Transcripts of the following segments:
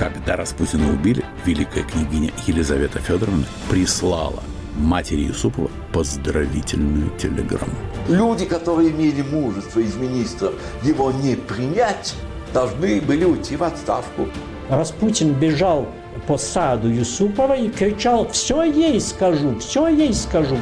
Когда Распутина убили, великая княгиня Елизавета Федоровна прислала матери Юсупова поздравительную телеграмму. Люди, которые имели мужество из министров его не принять, должны были уйти в отставку. Распутин бежал по саду Юсупова и кричал «Все ей скажу, все ей скажу».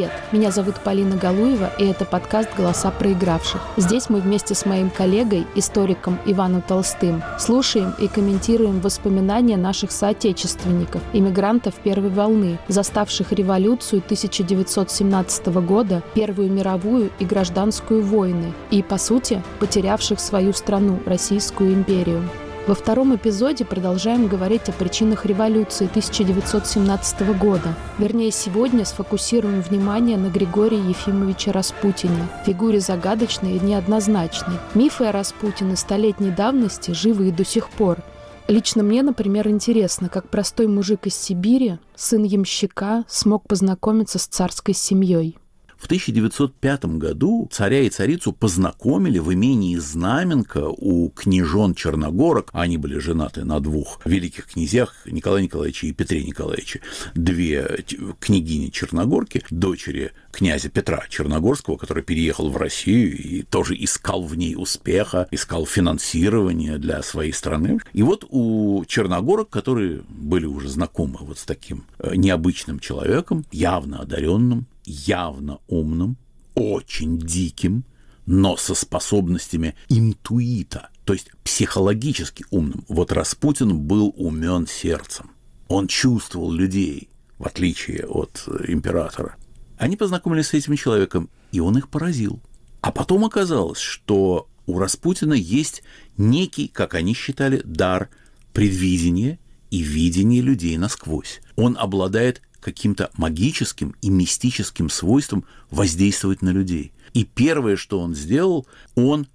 Привет, меня зовут Полина Галуева, и это подкаст «Голоса проигравших». Здесь мы вместе с моим коллегой, историком Иваном Толстым, слушаем и комментируем воспоминания наших соотечественников, иммигрантов первой волны, заставших революцию 1917 года, Первую мировую и гражданскую войны, и, по сути, потерявших свою страну, Российскую империю. Во втором эпизоде продолжаем говорить о причинах революции 1917 года. Вернее, сегодня сфокусируем внимание на Григории Ефимовиче Распутине, фигуре загадочной и неоднозначной. Мифы о Распутине столетней давности живы и до сих пор. Лично мне, например, интересно, как простой мужик из Сибири, сын ямщика, смог познакомиться с царской семьей. В 1905 году царя и царицу познакомили в имении Знаменка у княжон Черногорок. Они были женаты на двух великих князьях Николая Николаевича и Петре Николаевиче. Две княгини Черногорки, дочери князя Петра Черногорского, который переехал в Россию и тоже искал в ней успеха, искал финансирование для своей страны. И вот у Черногорок, которые были уже знакомы вот с таким э, необычным человеком, явно одаренным, явно умным, очень диким, но со способностями интуита, то есть психологически умным. Вот Распутин был умен сердцем. Он чувствовал людей, в отличие от императора. Они познакомились с этим человеком, и он их поразил. А потом оказалось, что у Распутина есть некий, как они считали, дар предвидения и видения людей насквозь. Он обладает каким-то магическим и мистическим свойством воздействовать на людей. И первое, что он сделал, он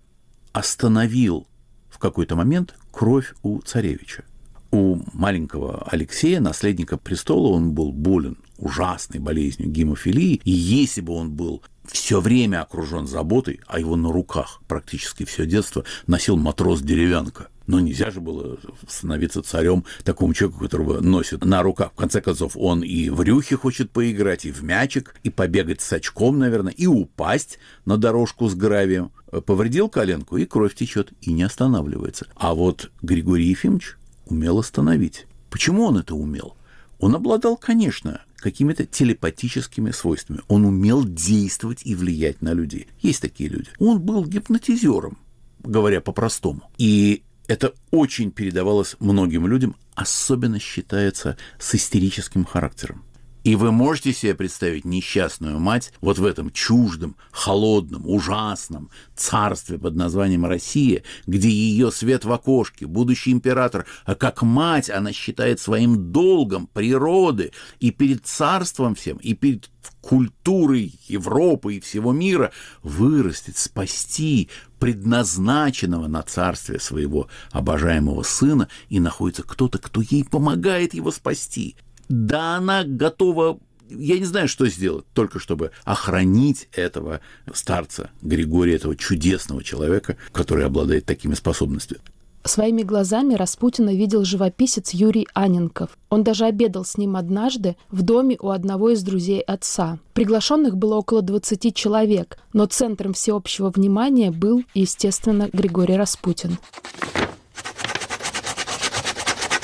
остановил в какой-то момент кровь у царевича. У маленького Алексея, наследника престола, он был болен ужасной болезнью гемофилии, и если бы он был все время окружен заботой, а его на руках практически все детство носил матрос-деревянка, но нельзя же было становиться царем такому человеку, которого носит на руках. В конце концов, он и в рюхе хочет поиграть, и в мячик, и побегать с очком, наверное, и упасть на дорожку с гравием. Повредил коленку, и кровь течет, и не останавливается. А вот Григорий Ефимович умел остановить. Почему он это умел? Он обладал, конечно, какими-то телепатическими свойствами. Он умел действовать и влиять на людей. Есть такие люди. Он был гипнотизером, говоря по-простому. И это очень передавалось многим людям, особенно считается с истерическим характером. И вы можете себе представить несчастную мать вот в этом чуждом, холодном, ужасном царстве под названием Россия, где ее свет в окошке, будущий император, а как мать она считает своим долгом природы и перед царством всем, и перед культурой Европы и всего мира вырастет, спасти предназначенного на царстве своего обожаемого сына, и находится кто-то, кто ей помогает его спасти да она готова я не знаю, что сделать, только чтобы охранить этого старца Григория, этого чудесного человека, который обладает такими способностями. Своими глазами Распутина видел живописец Юрий Аненков. Он даже обедал с ним однажды в доме у одного из друзей отца. Приглашенных было около 20 человек, но центром всеобщего внимания был, естественно, Григорий Распутин.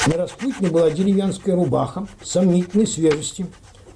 На Распутине была деревенская рубаха сомнительной свежести,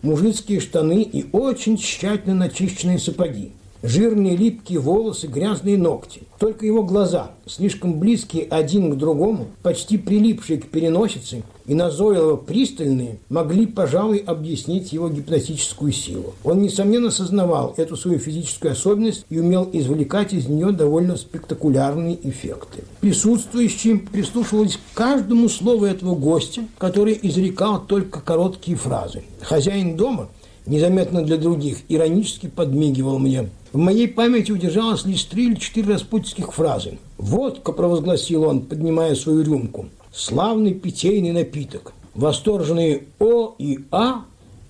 мужицкие штаны и очень тщательно начищенные сапоги – жирные липкие волосы, грязные ногти. Только его глаза, слишком близкие один к другому, почти прилипшие к переносице и назойливо пристальные, могли, пожалуй, объяснить его гипнотическую силу. Он, несомненно, сознавал эту свою физическую особенность и умел извлекать из нее довольно спектакулярные эффекты. Присутствующие прислушивались к каждому слову этого гостя, который изрекал только короткие фразы. Хозяин дома незаметно для других, иронически подмигивал мне. В моей памяти удержалось лишь три или четыре распутинских фразы. «Водка», – провозгласил он, поднимая свою рюмку, – «славный питейный напиток». Восторженные «О» и «А»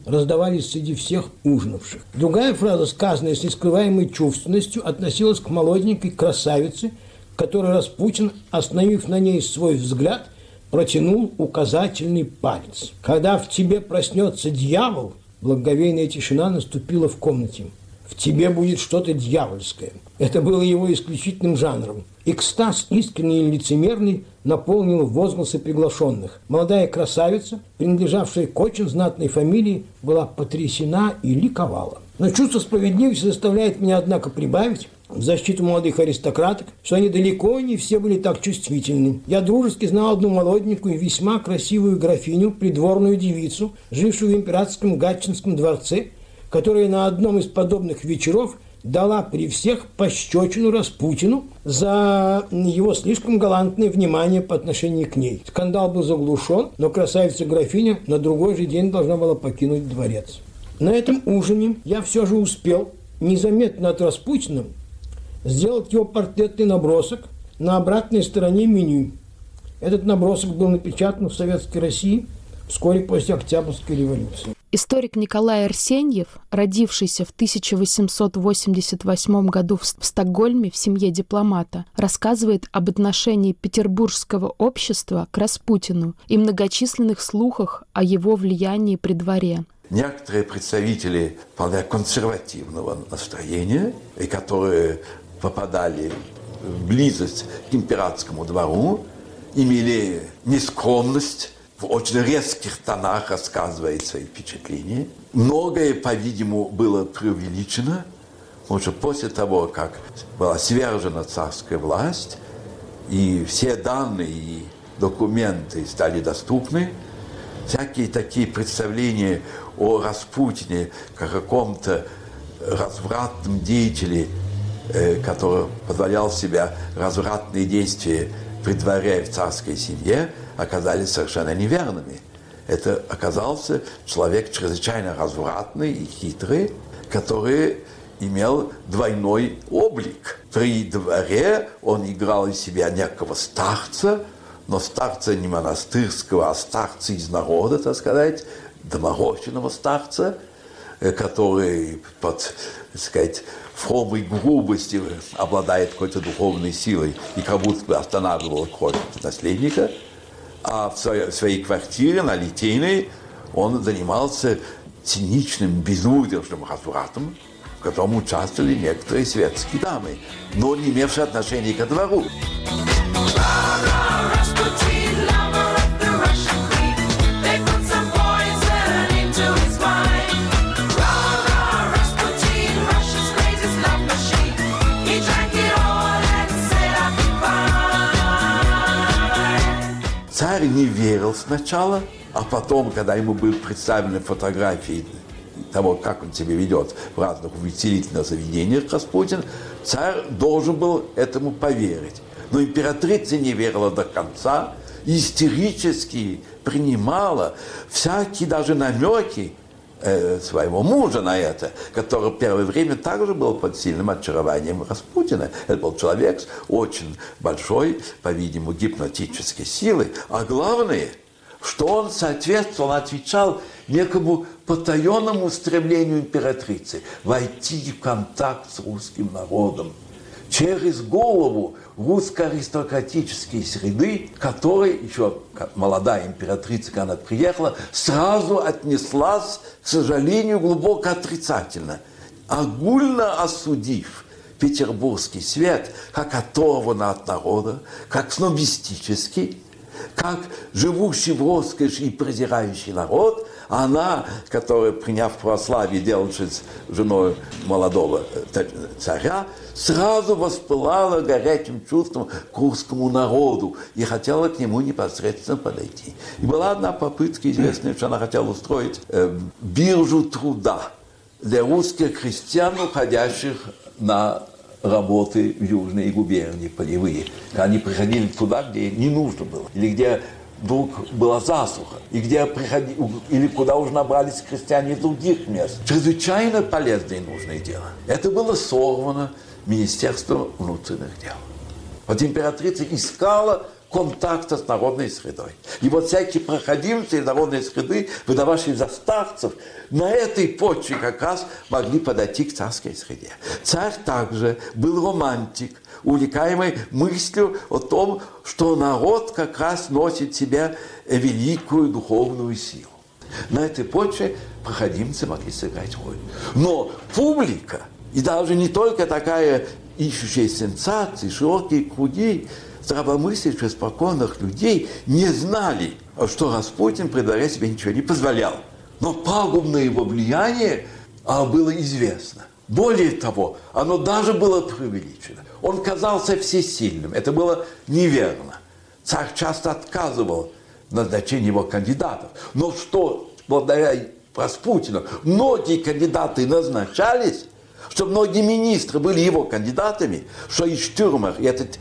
раздавались среди всех ужинавших. Другая фраза, сказанная с нескрываемой чувственностью, относилась к молоденькой красавице, которой Распутин, остановив на ней свой взгляд, протянул указательный палец. Когда в тебе проснется дьявол, благоговейная тишина наступила в комнате. В тебе будет что-то дьявольское. Это было его исключительным жанром. Экстаз, искренний и лицемерный, наполнил возгласы приглашенных. Молодая красавица, принадлежавшая к очень знатной фамилии, была потрясена и ликовала. Но чувство справедливости заставляет меня, однако, прибавить, в защиту молодых аристократок, что они далеко не все были так чувствительны. Я дружески знал одну молоденькую, весьма красивую графиню, придворную девицу, жившую в императорском Гатчинском дворце, которая на одном из подобных вечеров дала при всех пощечину Распутину за его слишком галантное внимание по отношению к ней. Скандал был заглушен, но красавица-графиня на другой же день должна была покинуть дворец. На этом ужине я все же успел незаметно от Распутина сделать его портретный набросок на обратной стороне меню. Этот набросок был напечатан в Советской России вскоре после Октябрьской революции. Историк Николай Арсеньев, родившийся в 1888 году в Стокгольме в семье дипломата, рассказывает об отношении петербургского общества к Распутину и многочисленных слухах о его влиянии при дворе. Некоторые представители вполне консервативного настроения, и которые попадали в близость к императорскому двору, имели нескромность в очень резких тонах рассказывает свои впечатления. Многое, по-видимому, было преувеличено, потому что после того, как была свержена царская власть, и все данные и документы стали доступны, всякие такие представления о Распутине, как о каком-то развратном деятеле – который позволял себя развратные действия при дворе в царской семье, оказались совершенно неверными. Это оказался человек чрезвычайно развратный и хитрый, который имел двойной облик. При дворе он играл из себя некого старца, но старца не монастырского, а старца из народа, так сказать, доморощенного старца, э, который под, так сказать, формой грубости обладает какой-то духовной силой и как будто бы останавливал кровь наследника. А в своей, в своей квартире на Литейной он занимался циничным, безудержным развратом, в котором участвовали некоторые светские дамы, но не имевшие отношения к двору. Не верил сначала, а потом, когда ему были представлены фотографии того, как он себя ведет в разных увеселительных заведениях Распутин, царь должен был этому поверить. Но императрица не верила до конца, истерически принимала всякие даже намеки Э, своего мужа на это, который первое время также был под сильным очарованием Распутина. Это был человек с очень большой, по-видимому, гипнотической силой. А главное, что он соответствовал, отвечал некому потаенному стремлению императрицы войти в контакт с русским народом через голову русско-аристократические среды, которые еще молодая императрица, когда она приехала, сразу отнеслась, к сожалению, глубоко отрицательно, огульно осудив петербургский свет как оторванный от народа, как снобистический, как живущий в роскоши и презирающий народ, она, которая, приняв православие, делавшись женой молодого э, царя, сразу воспылала горячим чувством к русскому народу и хотела к нему непосредственно подойти. И была одна попытка известная, что она хотела устроить э, биржу труда для русских крестьян, уходящих на работы в южные губернии полевые. Они приходили туда, где не нужно было, или где вдруг была засуха, и где приходи, или куда уже набрались крестьяне из других мест. Чрезвычайно полезное и нужное дело. Это было сорвано Министерством внутренних дел. Вот императрица искала, контакта с народной средой. И вот всякие проходимцы народной среды, выдававшие за старцев, на этой почве как раз могли подойти к царской среде. Царь также был романтик, увлекаемый мыслью о том, что народ как раз носит в себе великую духовную силу. На этой почве проходимцы могли сыграть роль. Но публика, и даже не только такая ищущая сенсации, широкие круги здравомыслящих, спокойных людей не знали, что Распутин при дворе себе ничего не позволял. Но пагубное его влияние а, было известно. Более того, оно даже было преувеличено. Он казался всесильным. Это было неверно. Царь часто отказывал в назначении его кандидатов. Но что благодаря Распутину многие кандидаты назначались, что многие министры были его кандидатами, что и Штюрмер, и этот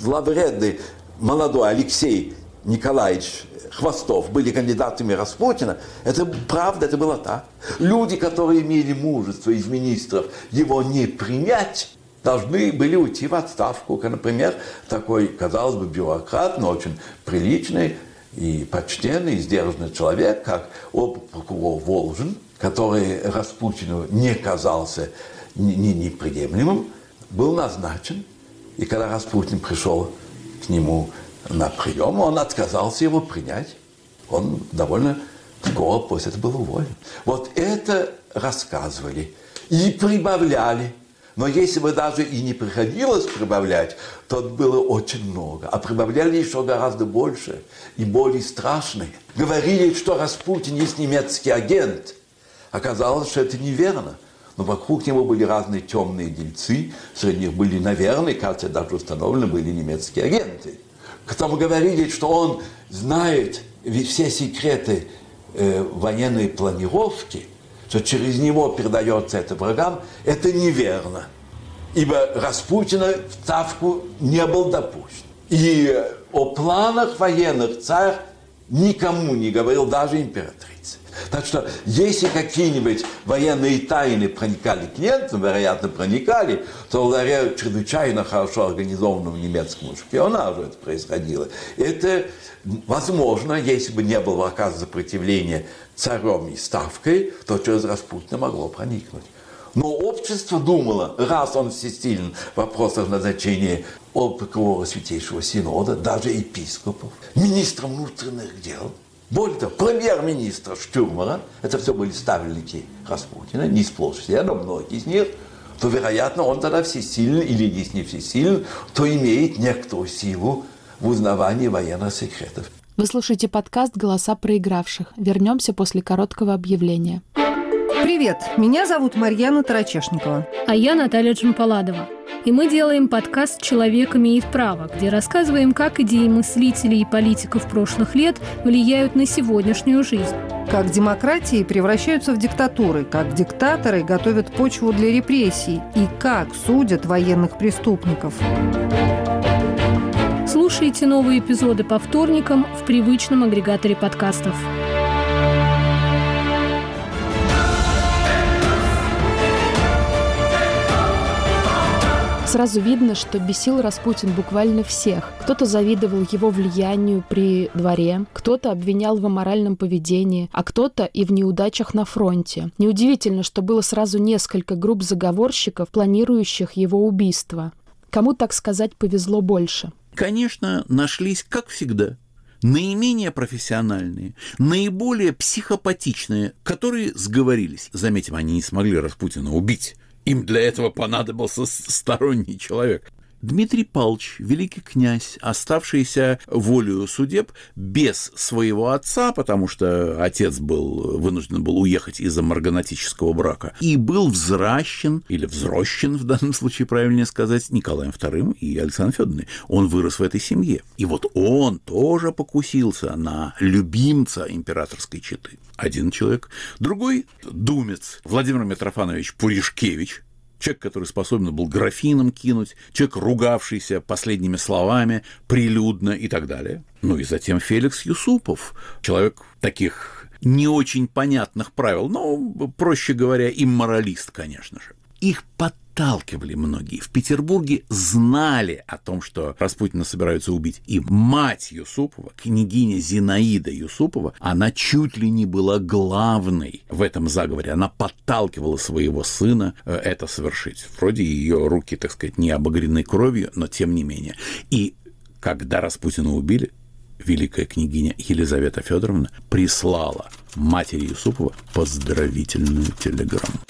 зловредный молодой Алексей Николаевич Хвостов были кандидатами Распутина, это правда, это было так. Люди, которые имели мужество из министров его не принять, должны были уйти в отставку. Например, такой, казалось бы, бюрократ, но очень приличный и почтенный, и сдержанный человек, как прокурор Волжин, который Распутину не казался неприемлемым, был назначен. И когда Распутин пришел к нему на прием, он отказался его принять. Он довольно скоро после этого был уволен. Вот это рассказывали и прибавляли. Но если бы даже и не приходилось прибавлять, то было очень много. А прибавляли еще гораздо больше и более страшные. Говорили, что Распутин есть немецкий агент. Оказалось, что это неверно. Но вокруг него были разные темные дельцы, среди них были, наверное, кажется, даже установлены были немецкие агенты. Там говорили, что он знает все секреты э, военной планировки, что через него передается это врагам, это неверно. Ибо Распутина в Ставку не был допущен. И о планах военных царь никому не говорил, даже императрице. Так что, если какие-нибудь военные тайны проникали к немцам, вероятно, проникали, то благодаря чрезвычайно хорошо организованному немецкому шпионажу это происходило. Это возможно, если бы не было оказано сопротивления царем и ставкой, то через Распутина могло проникнуть. Но общество думало, раз он всесилен в вопросах назначения прокурора Святейшего Синода, даже епископов, министра внутренних дел – более того, премьер-министра Штюрмера, это все были ставленники Распутина, не сплошь все, но многие из них, то, вероятно, он тогда всесилен, или если не всесилен, то имеет некоторую силу в узнавании военных секретов. Вы слушаете подкаст «Голоса проигравших». Вернемся после короткого объявления. Привет, меня зовут Марьяна Тарачешникова. А я Наталья Джампаладова. И мы делаем подкаст «Человек имеет право», где рассказываем, как идеи мыслителей и политиков прошлых лет влияют на сегодняшнюю жизнь. Как демократии превращаются в диктатуры, как диктаторы готовят почву для репрессий и как судят военных преступников. Слушайте новые эпизоды по вторникам в привычном агрегаторе подкастов. Сразу видно, что бесил Распутин буквально всех. Кто-то завидовал его влиянию при дворе, кто-то обвинял в аморальном поведении, а кто-то и в неудачах на фронте. Неудивительно, что было сразу несколько групп заговорщиков, планирующих его убийство. Кому, так сказать, повезло больше? Конечно, нашлись, как всегда, наименее профессиональные, наиболее психопатичные, которые сговорились. Заметим, они не смогли Распутина убить, им для этого понадобился сторонний человек. Дмитрий Палч, великий князь, оставшийся волею судеб без своего отца, потому что отец был вынужден был уехать из-за марганатического брака, и был взращен, или взрощен в данном случае, правильнее сказать, Николаем II и Александром Федоровной. Он вырос в этой семье. И вот он тоже покусился на любимца императорской четы. Один человек. Другой – думец Владимир Митрофанович Пуришкевич, человек, который способен был графином кинуть, человек, ругавшийся последними словами, прилюдно и так далее. Ну и затем Феликс Юсупов, человек таких не очень понятных правил, но, проще говоря, имморалист, конечно же. Их подталкивали многие. В Петербурге знали о том, что Распутина собираются убить. И мать Юсупова, княгиня Зинаида Юсупова, она чуть ли не была главной в этом заговоре. Она подталкивала своего сына э, это совершить. Вроде ее руки, так сказать, не обогрены кровью, но тем не менее. И когда Распутина убили, великая княгиня Елизавета Федоровна прислала матери Юсупова поздравительную телеграмму.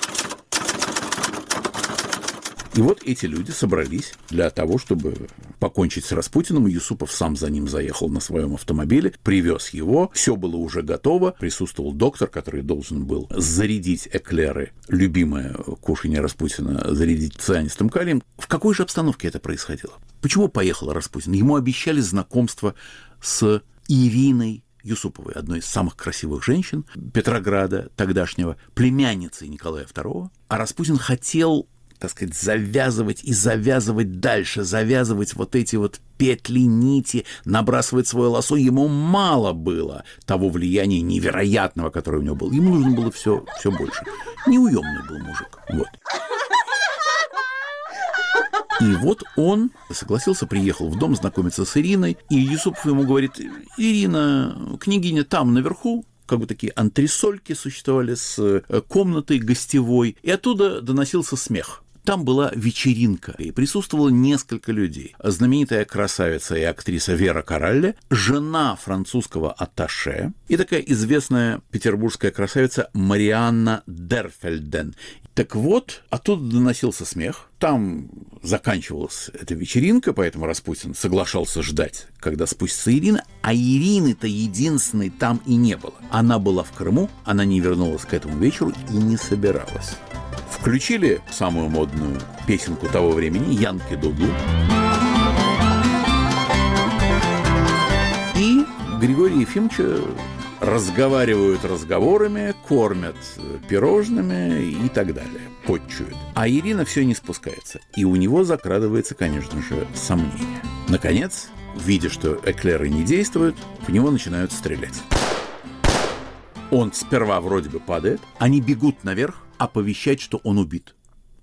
И вот эти люди собрались для того, чтобы покончить с Распутиным. Юсупов сам за ним заехал на своем автомобиле, привез его, все было уже готово. Присутствовал доктор, который должен был зарядить эклеры, любимое кушание Распутина, зарядить цианистым калием. В какой же обстановке это происходило? Почему поехал Распутин? Ему обещали знакомство с Ириной Юсуповой, одной из самых красивых женщин Петрограда тогдашнего, племянницей Николая II. А Распутин хотел так сказать, завязывать и завязывать дальше, завязывать вот эти вот петли, нити, набрасывать свое лосо. Ему мало было того влияния невероятного, которое у него было. Ему нужно было все, все больше. Неуемный был мужик. Вот. И вот он согласился, приехал в дом знакомиться с Ириной, и Юсупов ему говорит, Ирина, княгиня там наверху, как бы такие антресольки существовали с э, комнатой гостевой, и оттуда доносился смех. Там была вечеринка, и присутствовало несколько людей. Знаменитая красавица и актриса Вера Коралле, жена французского атташе, и такая известная петербургская красавица Марианна Дерфельден. Так вот, оттуда доносился смех, там заканчивалась эта вечеринка, поэтому Распутин соглашался ждать, когда спустится Ирина, а Ирины-то единственной там и не было. Она была в Крыму, она не вернулась к этому вечеру и не собиралась. Включили самую модную песенку того времени «Янки Дуду». И Григория Ефимовича разговаривают разговорами, кормят пирожными и так далее, подчуют. А Ирина все не спускается, и у него закрадывается, конечно же, сомнение. Наконец, видя, что эклеры не действуют, в него начинают стрелять. Он сперва вроде бы падает, они бегут наверх, оповещать, что он убит.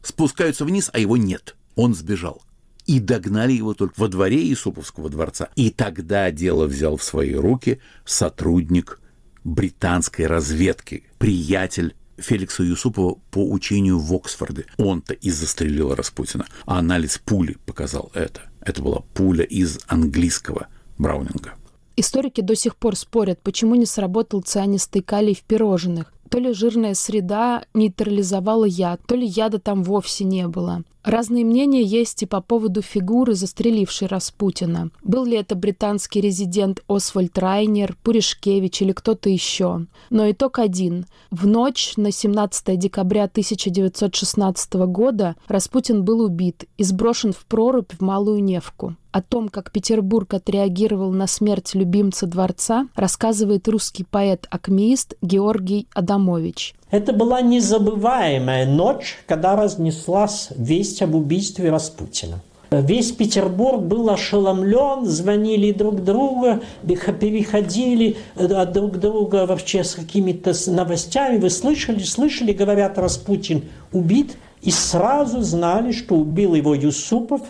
Спускаются вниз, а его нет. Он сбежал. И догнали его только во дворе Исуповского дворца. И тогда дело взял в свои руки сотрудник британской разведки, приятель Феликса Юсупова по учению в Оксфорде. Он-то и застрелил Распутина. А анализ пули показал это. Это была пуля из английского Браунинга. Историки до сих пор спорят, почему не сработал цианистый калий в пирожных. То ли жирная среда нейтрализовала яд, то ли яда там вовсе не было. Разные мнения есть и по поводу фигуры, застрелившей Распутина. Был ли это британский резидент Освальд Райнер, Пуришкевич или кто-то еще. Но итог один. В ночь на 17 декабря 1916 года Распутин был убит и сброшен в прорубь в Малую Невку. О том, как Петербург отреагировал на смерть любимца дворца, рассказывает русский поэт-акмеист Георгий Адамович. Это была незабываемая ночь, когда разнеслась весть об убийстве Распутина. Весь Петербург был ошеломлен, звонили друг другу, переходили э, от друг друга вообще с какими-то новостями. Вы слышали, слышали, говорят, Распутин убит, и сразу знали, что убил его Юсупов,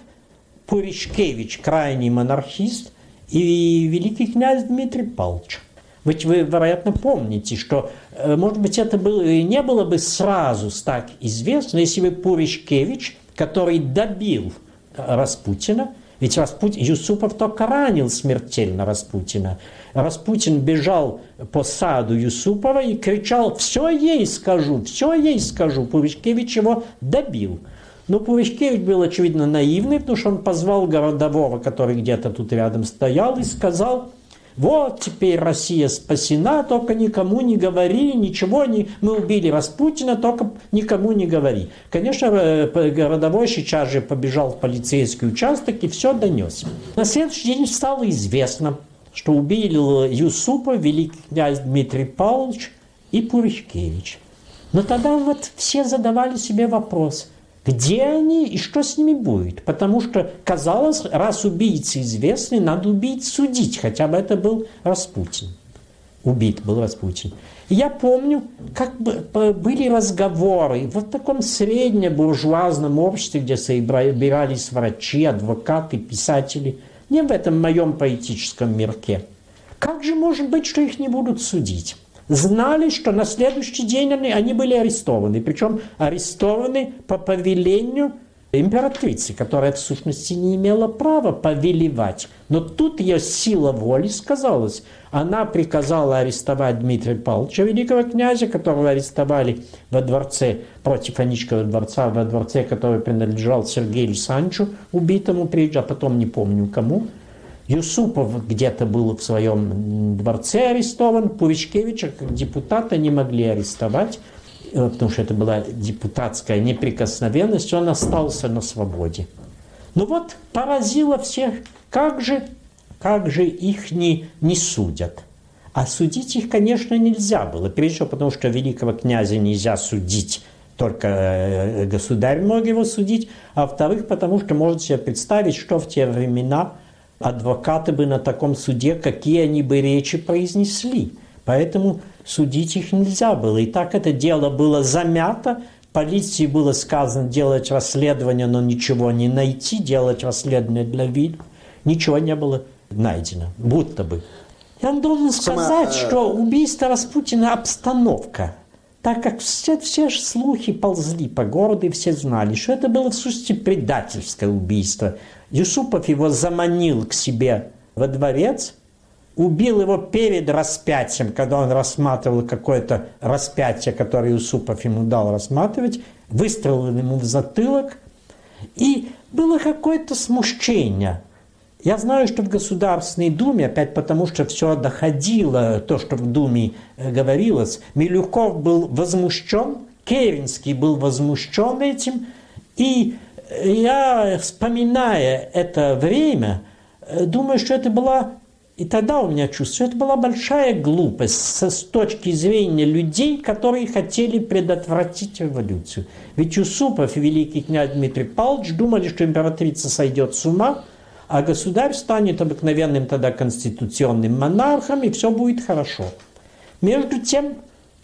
Пуришкевич, крайний монархист, и великий князь Дмитрий Павлович. Ведь вы, вероятно, помните, что, э, может быть, это было, не было бы сразу так известно, если бы Пуришкевич, который добил Распутина, ведь Распутин, Юсупов только ранил смертельно Распутина. Распутин бежал по саду Юсупова и кричал «Все ей скажу, все ей скажу». Пуришкевич его добил. Но Пуришкевич был, очевидно, наивный, потому что он позвал городового, который где-то тут рядом стоял, и сказал – вот теперь Россия спасена, только никому не говори, ничего не... Мы убили Распутина, только никому не говори. Конечно, э, городовой сейчас же побежал в полицейский участок и все донес. На следующий день стало известно, что убили Юсупа, великий князь Дмитрий Павлович и Пуришкевич. Но тогда вот все задавали себе вопрос – где они и что с ними будет. Потому что, казалось, раз убийцы известны, надо убийц судить, хотя бы это был Распутин. убит был Распутин. И я помню, как бы были разговоры в таком среднебуржуазном обществе, где собирались врачи, адвокаты, писатели, не в этом моем поэтическом мирке. Как же может быть, что их не будут судить? Знали, что на следующий день они, они были арестованы, причем арестованы по повелению императрицы, которая в сущности не имела права повелевать. Но тут ее сила воли сказалась. Она приказала арестовать Дмитрия Павловича, великого князя, которого арестовали во дворце, против Аничкова дворца, во дворце, который принадлежал Сергею Санчу, убитому прежде, а потом не помню кому. Юсупов где-то был в своем дворце арестован, Пувичкевича как депутата не могли арестовать, Э, потому что это была депутатская неприкосновенность, он остался на свободе. Ну вот, поразило всех, как же, как же их не, не судят. А судить их, конечно, нельзя было. Прежде всего, потому что великого князя нельзя судить, только э, государь мог его судить. А во-вторых, потому что можете себе представить, что в те времена адвокаты бы на таком суде, какие они бы речи произнесли. Поэтому судить их нельзя было. И так это дело было замято, полиции было сказано делать расследование, но ничего не найти, делать расследование для вида. Ничего не было найдено, будто бы. Я вам должен сказать, Сама, что убийство Распутина – обстановка. Так как все, все же слухи ползли по городу, и все знали, что это было в сущности предательское убийство. Юсупов его заманил к себе во дворец – убил его перед распятием, когда он рассматривал какое-то распятие, которое Юсупов ему дал рассматривать, выстрелил ему в затылок, и было какое-то смущение. Я знаю, что в Государственной Думе, опять потому что все доходило, то, что в Думе э, говорилось, Милюков был возмущен, Керенский был возмущен этим, и я, вспоминая это время, э, думаю, что это была и тогда у меня чувство, что это была большая глупость со, с точки зрения людей, которые хотели предотвратить революцию. Ведь Юсупов и великий князь Дмитрий Павлович думали, что императрица сойдет с ума, а государь станет обыкновенным тогда конституционным монархом, и все будет хорошо. Между тем,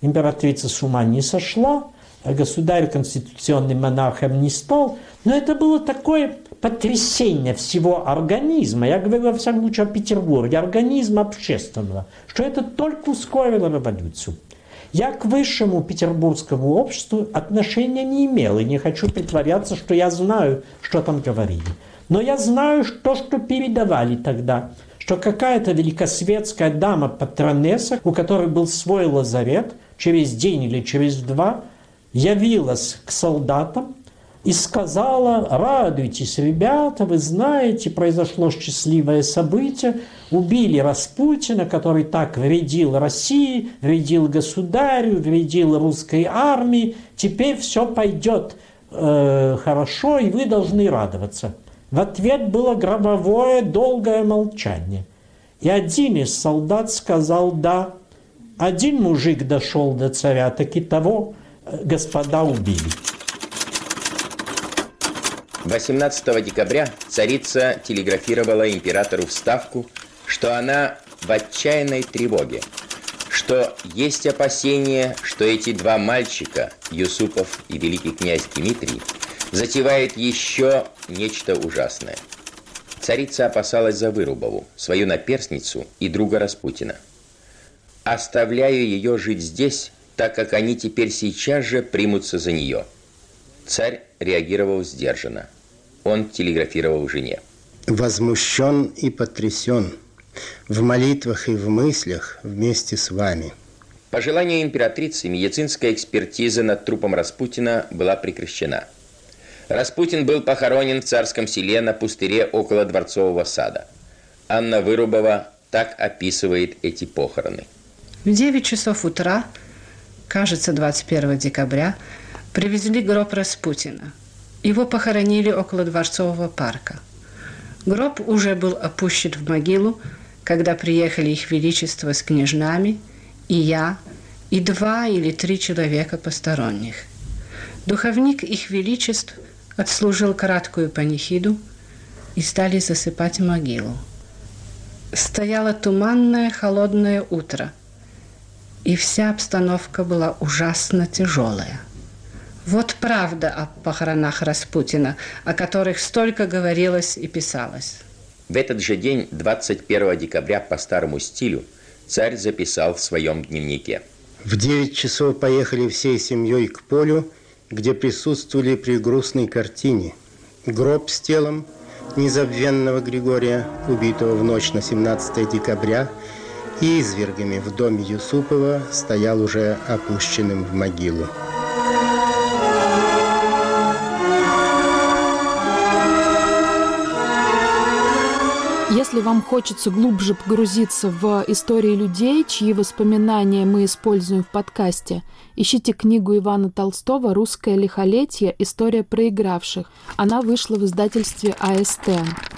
императрица с ума не сошла, государь конституционным монархом не стал, но это было такое потрясение всего организма, я говорю во всяком случае о Петербурге, организма общественного, что это только ускорило революцию. Я к высшему петербургскому обществу отношения не имел и не хочу притворяться, что я знаю, что там говорили. Но я знаю то, что передавали тогда, что какая-то великосветская дама-патронесса, у которой был свой лазарет, через день или через два, явилась к солдатам и сказала, радуйтесь, ребята, вы знаете, произошло счастливое событие, убили Распутина, который так вредил России, вредил государю, вредил русской армии, теперь все пойдет э, хорошо, и вы должны радоваться. В ответ было гробовое долгое молчание. И один из солдат сказал «да». Один мужик дошел до царя, таки того э, господа убили. 18 декабря царица телеграфировала императору вставку, что она в отчаянной тревоге, что есть опасение, что эти два мальчика, Юсупов и великий князь Дмитрий, затевают еще нечто ужасное. Царица опасалась за Вырубову, свою наперсницу и друга Распутина. «Оставляю ее жить здесь, так как они теперь сейчас же примутся за нее». Царь реагировал сдержанно. Он телеграфировал жене. «Возмущен и потрясен. В молитвах и в мыслях вместе с вами». По желанию императрицы медицинская экспертиза над трупом Распутина была прекращена. Распутин был похоронен в царском селе на пустыре около Дворцового сада. Анна Вырубова так описывает эти похороны. В 9 часов утра, кажется, 21 декабря, Привезли гроб Распутина. Его похоронили около Дворцового парка. Гроб уже был опущен в могилу, когда приехали их величество с княжнами, и я, и два или три человека посторонних. Духовник их величеств отслужил краткую панихиду и стали засыпать могилу. Стояло туманное холодное утро, и вся обстановка была ужасно тяжелая. Вот правда о похоронах Распутина, о которых столько говорилось и писалось. В этот же день, 21 декабря по старому стилю, царь записал в своем дневнике. В 9 часов поехали всей семьей к полю, где присутствовали при грустной картине. Гроб с телом незабвенного Григория, убитого в ночь на 17 декабря, и извергами в доме Юсупова стоял уже опущенным в могилу. Если вам хочется глубже погрузиться в истории людей, чьи воспоминания мы используем в подкасте, ищите книгу Ивана Толстого «Русское лихолетие. История проигравших». Она вышла в издательстве АСТ.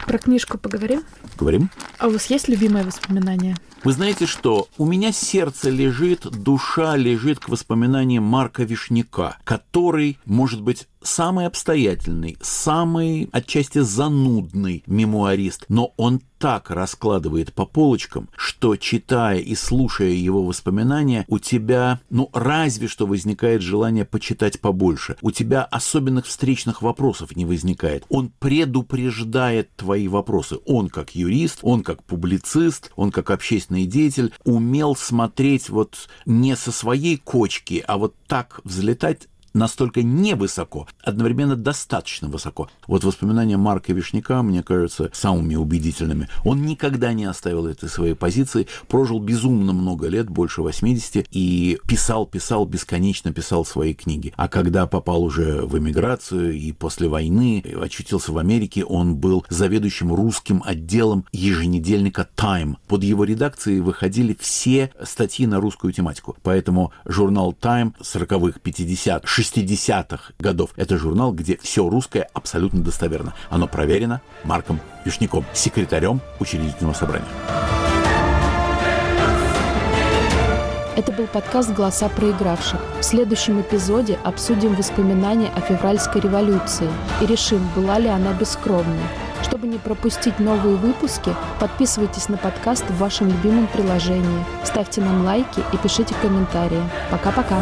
Про книжку поговорим? Говорим? А у вас есть любимое воспоминание? Вы знаете что? У меня сердце лежит, душа лежит к воспоминаниям Марка Вишняка, который, может быть, самый обстоятельный, самый отчасти занудный мемуарист, но он так раскладывает по полочкам, что читая и слушая его воспоминания, у тебя, ну, разве что возникает желание почитать побольше. У тебя особенных встречных вопросов не возникает. Он предупреждает твои вопросы. Он как юрист, он как публицист, он как общественный деятель умел смотреть вот не со своей кочки, а вот так взлетать настолько невысоко, одновременно достаточно высоко. Вот воспоминания Марка Вишняка, мне кажется, самыми убедительными. Он никогда не оставил этой своей позиции, прожил безумно много лет, больше 80, и писал, писал, бесконечно писал свои книги. А когда попал уже в эмиграцию и после войны очутился в Америке, он был заведующим русским отделом еженедельника Time. Под его редакцией выходили все статьи на русскую тематику. Поэтому журнал Time 40-х, 50-х, 60-х годов. Это журнал, где все русское абсолютно достоверно. Оно проверено Марком Вишняком, секретарем учредительного собрания. Это был подкаст «Голоса проигравших». В следующем эпизоде обсудим воспоминания о февральской революции и решим, была ли она бескровной. Чтобы не пропустить новые выпуски, подписывайтесь на подкаст в вашем любимом приложении, ставьте нам лайки и пишите комментарии. Пока-пока.